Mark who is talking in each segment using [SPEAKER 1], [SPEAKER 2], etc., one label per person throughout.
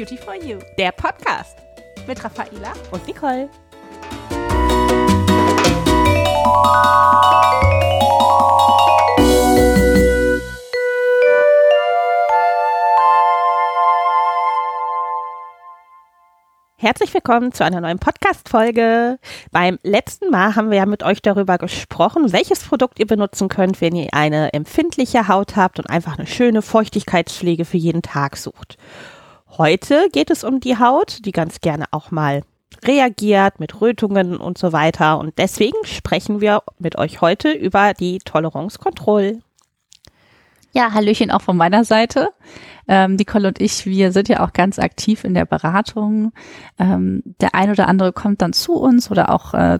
[SPEAKER 1] Beauty for You, der Podcast mit Raffaela und Nicole. Herzlich willkommen zu einer neuen Podcast-Folge. Beim letzten Mal haben wir ja mit euch darüber gesprochen, welches Produkt ihr benutzen könnt, wenn ihr eine empfindliche Haut habt und einfach eine schöne Feuchtigkeitspflege für jeden Tag sucht. Heute geht es um die Haut, die ganz gerne auch mal reagiert mit Rötungen und so weiter. Und deswegen sprechen wir mit euch heute über die Toleranzkontrolle.
[SPEAKER 2] Ja, Hallöchen auch von meiner Seite. Ähm, Nicole und ich, wir sind ja auch ganz aktiv in der Beratung. Ähm, der ein oder andere kommt dann zu uns oder auch äh,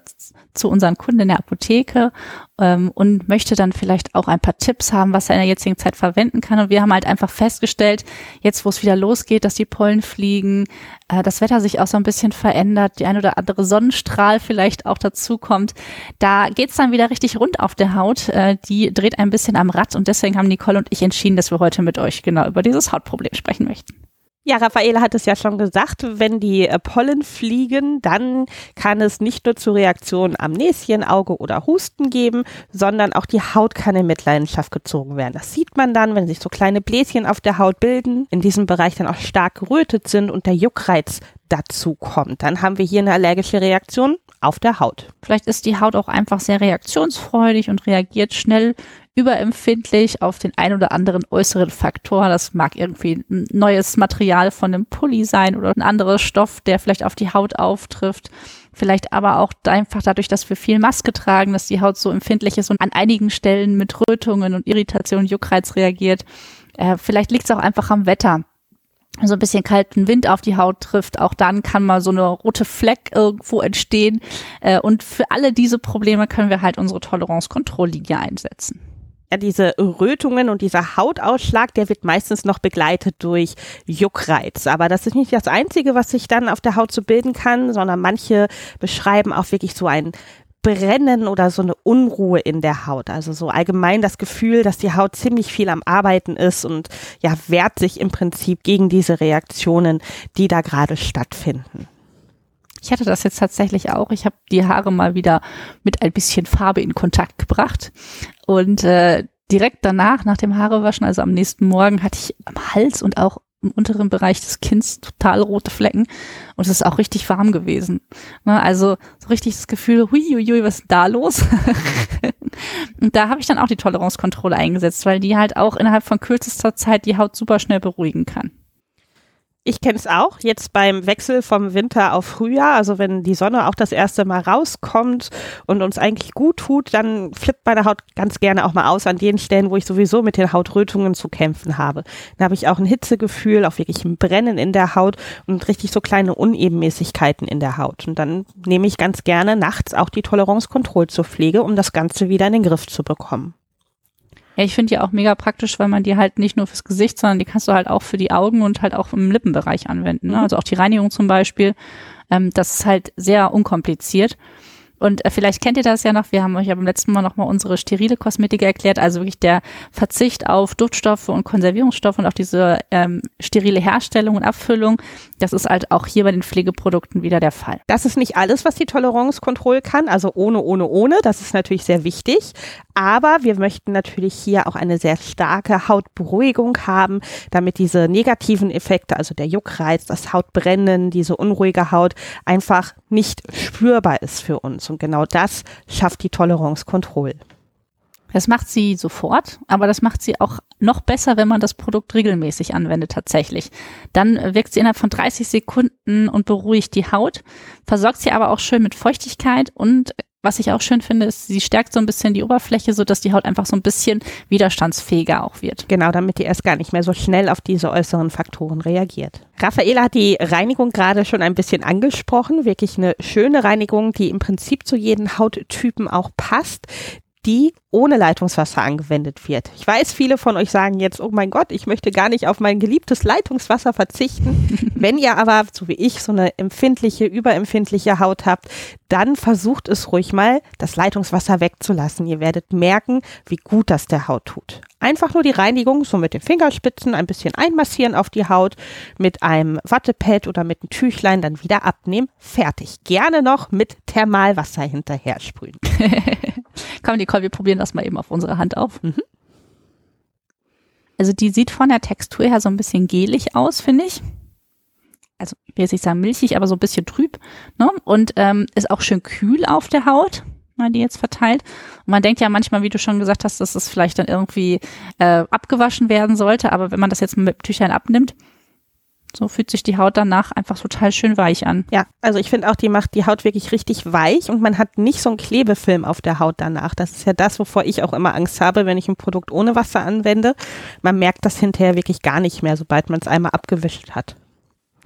[SPEAKER 2] zu unseren Kunden in der Apotheke ähm, und möchte dann vielleicht auch ein paar Tipps haben, was er in der jetzigen Zeit verwenden kann. Und wir haben halt einfach festgestellt, jetzt wo es wieder losgeht, dass die Pollen fliegen, äh, das Wetter sich auch so ein bisschen verändert, die ein oder andere Sonnenstrahl vielleicht auch dazu kommt, da geht's dann wieder richtig rund auf der Haut. Äh, die dreht ein bisschen am Rad und deswegen haben Nicole und ich entschieden, dass wir heute mit euch genau über dieses Hautproblem sprechen möchten.
[SPEAKER 1] Ja, Raffaele hat es ja schon gesagt, wenn die äh, Pollen fliegen, dann kann es nicht nur zu Reaktionen am Näschen, Auge oder Husten geben, sondern auch die Haut kann in Mitleidenschaft gezogen werden. Das sieht man dann, wenn sich so kleine Bläschen auf der Haut bilden, in diesem Bereich dann auch stark gerötet sind und der Juckreiz dazu kommt. Dann haben wir hier eine allergische Reaktion auf der Haut.
[SPEAKER 2] Vielleicht ist die Haut auch einfach sehr reaktionsfreudig und reagiert schnell überempfindlich auf den ein oder anderen äußeren Faktor. Das mag irgendwie ein neues Material von einem Pulli sein oder ein anderer Stoff, der vielleicht auf die Haut auftrifft. Vielleicht aber auch einfach dadurch, dass wir viel Maske tragen, dass die Haut so empfindlich ist und an einigen Stellen mit Rötungen und Irritation, Juckreiz reagiert. Äh, vielleicht liegt es auch einfach am Wetter so ein bisschen kalten Wind auf die Haut trifft, auch dann kann mal so eine rote Fleck irgendwo entstehen. Äh, und für alle diese Probleme können wir halt unsere Toleranzkontrolllinie einsetzen
[SPEAKER 1] ja, diese Rötungen und dieser Hautausschlag, der wird meistens noch begleitet durch Juckreiz. Aber das ist nicht das Einzige, was sich dann auf der Haut so bilden kann, sondern manche beschreiben auch wirklich so ein Brennen oder so eine Unruhe in der Haut. Also so allgemein das Gefühl, dass die Haut ziemlich viel am Arbeiten ist und ja, wehrt sich im Prinzip gegen diese Reaktionen, die da gerade stattfinden.
[SPEAKER 2] Ich hatte das jetzt tatsächlich auch. Ich habe die Haare mal wieder mit ein bisschen Farbe in Kontakt gebracht. Und äh, direkt danach, nach dem Haarewaschen, also am nächsten Morgen, hatte ich am Hals und auch im unteren Bereich des Kinns total rote Flecken und es ist auch richtig warm gewesen. Ne, also so richtig das Gefühl, hui, hui, hui was ist da los? und da habe ich dann auch die Toleranzkontrolle eingesetzt, weil die halt auch innerhalb von kürzester Zeit die Haut super schnell beruhigen kann.
[SPEAKER 1] Ich kenne es auch, jetzt beim Wechsel vom Winter auf Frühjahr, also wenn die Sonne auch das erste Mal rauskommt und uns eigentlich gut tut, dann flippt meine Haut ganz gerne auch mal aus an den Stellen, wo ich sowieso mit den Hautrötungen zu kämpfen habe. Dann habe ich auch ein Hitzegefühl, auch wirklich ein Brennen in der Haut und richtig so kleine Unebenmäßigkeiten in der Haut. Und dann nehme ich ganz gerne nachts auch die Toleranzkontrolle zur Pflege, um das Ganze wieder in den Griff zu bekommen.
[SPEAKER 2] Ja, ich finde die auch mega praktisch, weil man die halt nicht nur fürs Gesicht, sondern die kannst du halt auch für die Augen und halt auch im Lippenbereich anwenden. Ne? Mhm. Also auch die Reinigung zum Beispiel. Ähm, das ist halt sehr unkompliziert. Und äh, vielleicht kennt ihr das ja noch, wir haben euch ja beim letzten Mal nochmal unsere sterile Kosmetik erklärt, also wirklich der Verzicht auf Duftstoffe und Konservierungsstoffe und auf diese ähm, sterile Herstellung und Abfüllung. Das ist halt auch hier bei den Pflegeprodukten wieder der Fall.
[SPEAKER 1] Das ist nicht alles, was die Toleranzkontrolle kann, also ohne, ohne, ohne. Das ist natürlich sehr wichtig. Aber wir möchten natürlich hier auch eine sehr starke Hautberuhigung haben, damit diese negativen Effekte, also der Juckreiz, das Hautbrennen, diese unruhige Haut einfach nicht spürbar ist für uns. Und genau das schafft die Toleranzkontrolle.
[SPEAKER 2] Das macht sie sofort, aber das macht sie auch noch besser, wenn man das Produkt regelmäßig anwendet tatsächlich. Dann wirkt sie innerhalb von 30 Sekunden und beruhigt die Haut, versorgt sie aber auch schön mit Feuchtigkeit und was ich auch schön finde, ist, sie stärkt so ein bisschen die Oberfläche, so dass die Haut einfach so ein bisschen widerstandsfähiger auch wird.
[SPEAKER 1] Genau, damit die erst gar nicht mehr so schnell auf diese äußeren Faktoren reagiert. Raffaela hat die Reinigung gerade schon ein bisschen angesprochen. Wirklich eine schöne Reinigung, die im Prinzip zu jedem Hauttypen auch passt die ohne Leitungswasser angewendet wird. Ich weiß, viele von euch sagen jetzt, oh mein Gott, ich möchte gar nicht auf mein geliebtes Leitungswasser verzichten. Wenn ihr aber, so wie ich, so eine empfindliche, überempfindliche Haut habt, dann versucht es ruhig mal, das Leitungswasser wegzulassen. Ihr werdet merken, wie gut das der Haut tut. Einfach nur die Reinigung, so mit den Fingerspitzen ein bisschen einmassieren auf die Haut, mit einem Wattepad oder mit einem Tüchlein dann wieder abnehmen. Fertig. Gerne noch mit Thermalwasser hinterher sprühen.
[SPEAKER 2] Komm, Nicole, wir probieren das mal eben auf unsere Hand auf. Mhm. Also die sieht von der Textur her so ein bisschen gelig aus, finde ich. Also, ich will jetzt nicht sagen milchig, aber so ein bisschen trüb. Ne? Und ähm, ist auch schön kühl auf der Haut, die jetzt verteilt. Und man denkt ja manchmal, wie du schon gesagt hast, dass das vielleicht dann irgendwie äh, abgewaschen werden sollte. Aber wenn man das jetzt mit Tüchern abnimmt, so fühlt sich die Haut danach einfach total schön weich an.
[SPEAKER 1] Ja, also ich finde auch, die macht die Haut wirklich richtig weich und man hat nicht so einen Klebefilm auf der Haut danach. Das ist ja das, wovor ich auch immer Angst habe, wenn ich ein Produkt ohne Wasser anwende. Man merkt das hinterher wirklich gar nicht mehr, sobald man es einmal abgewischt hat.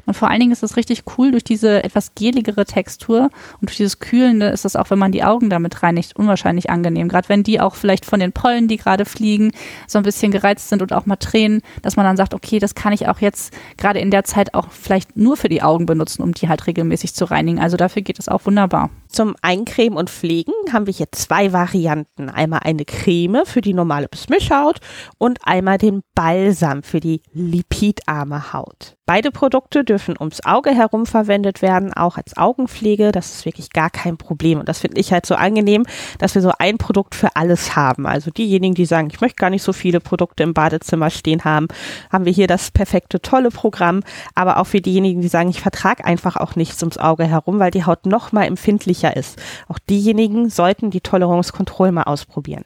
[SPEAKER 2] Und vor allen Dingen ist es richtig cool durch diese etwas geligere Textur und durch dieses Kühlende ist es auch, wenn man die Augen damit reinigt, unwahrscheinlich angenehm. Gerade wenn die auch vielleicht von den Pollen, die gerade fliegen, so ein bisschen gereizt sind und auch mal Tränen, dass man dann sagt, okay, das kann ich auch jetzt gerade in der Zeit auch vielleicht nur für die Augen benutzen, um die halt regelmäßig zu reinigen. Also dafür geht es auch wunderbar.
[SPEAKER 1] Zum Eincremen und Pflegen haben wir hier zwei Varianten. Einmal eine Creme für die normale Mischhaut und einmal den Balsam für die lipidarme Haut. Beide Produkte dürfen ums Auge herum verwendet werden, auch als Augenpflege. Das ist wirklich gar kein Problem. Und das finde ich halt so angenehm, dass wir so ein Produkt für alles haben. Also diejenigen, die sagen, ich möchte gar nicht so viele Produkte im Badezimmer stehen haben, haben wir hier das perfekte, tolle Programm. Aber auch für diejenigen, die sagen, ich vertrage einfach auch nichts ums Auge herum, weil die Haut noch mal empfindlicher ist. Auch diejenigen sollten die Toleranzkontrolle mal ausprobieren.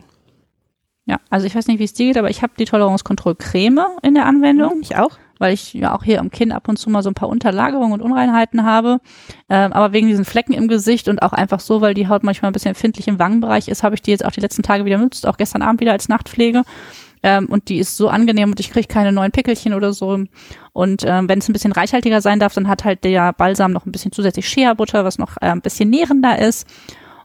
[SPEAKER 2] Ja, also ich weiß nicht, wie es dir geht, aber ich habe die Toleranzkontrollcreme in der Anwendung.
[SPEAKER 1] Ich auch
[SPEAKER 2] weil ich ja auch hier am Kinn ab und zu mal so ein paar Unterlagerungen und Unreinheiten habe. Ähm, aber wegen diesen Flecken im Gesicht und auch einfach so, weil die Haut manchmal ein bisschen empfindlich im Wangenbereich ist, habe ich die jetzt auch die letzten Tage wieder benutzt, auch gestern Abend wieder als Nachtpflege. Ähm, und die ist so angenehm und ich kriege keine neuen Pickelchen oder so. Und ähm, wenn es ein bisschen reichhaltiger sein darf, dann hat halt der Balsam noch ein bisschen zusätzlich Shea-Butter, was noch äh, ein bisschen nährender ist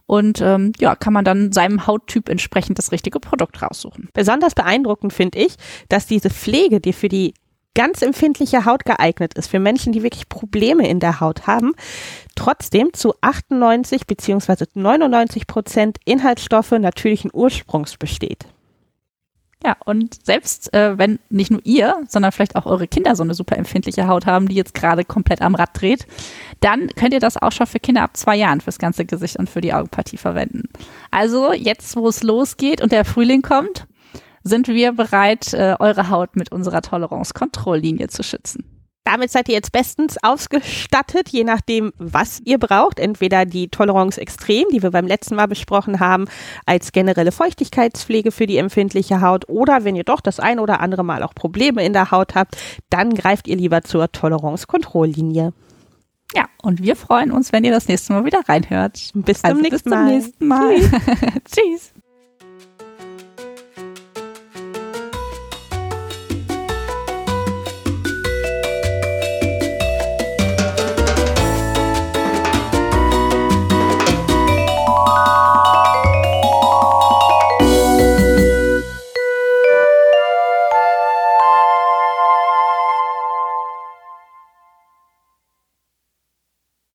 [SPEAKER 2] und ähm, ja, kann man dann seinem Hauttyp entsprechend das richtige Produkt raussuchen.
[SPEAKER 1] Besonders beeindruckend finde ich, dass diese Pflege, die für die ganz empfindliche Haut geeignet ist, für Menschen, die wirklich Probleme in der Haut haben, trotzdem zu 98 beziehungsweise 99 Prozent Inhaltsstoffe natürlichen Ursprungs besteht.
[SPEAKER 2] Ja, und selbst äh, wenn nicht nur ihr, sondern vielleicht auch eure Kinder so eine super empfindliche Haut haben, die jetzt gerade komplett am Rad dreht, dann könnt ihr das auch schon für Kinder ab zwei Jahren fürs ganze Gesicht und für die Augenpartie verwenden. Also jetzt, wo es losgeht und der Frühling kommt, sind wir bereit, äh, eure Haut mit unserer Toleranzkontrolllinie zu schützen.
[SPEAKER 1] Damit seid ihr jetzt bestens ausgestattet, je nachdem, was ihr braucht. Entweder die Toleranz extrem, die wir beim letzten Mal besprochen haben, als generelle Feuchtigkeitspflege für die empfindliche Haut. Oder wenn ihr doch das ein oder andere Mal auch Probleme in der Haut habt, dann greift ihr lieber zur Toleranzkontrolllinie.
[SPEAKER 2] Ja, und wir freuen uns, wenn ihr das nächste Mal wieder reinhört.
[SPEAKER 1] Bis zum, also nächsten, bis zum nächsten Mal.
[SPEAKER 2] Tschüss. Tschüss.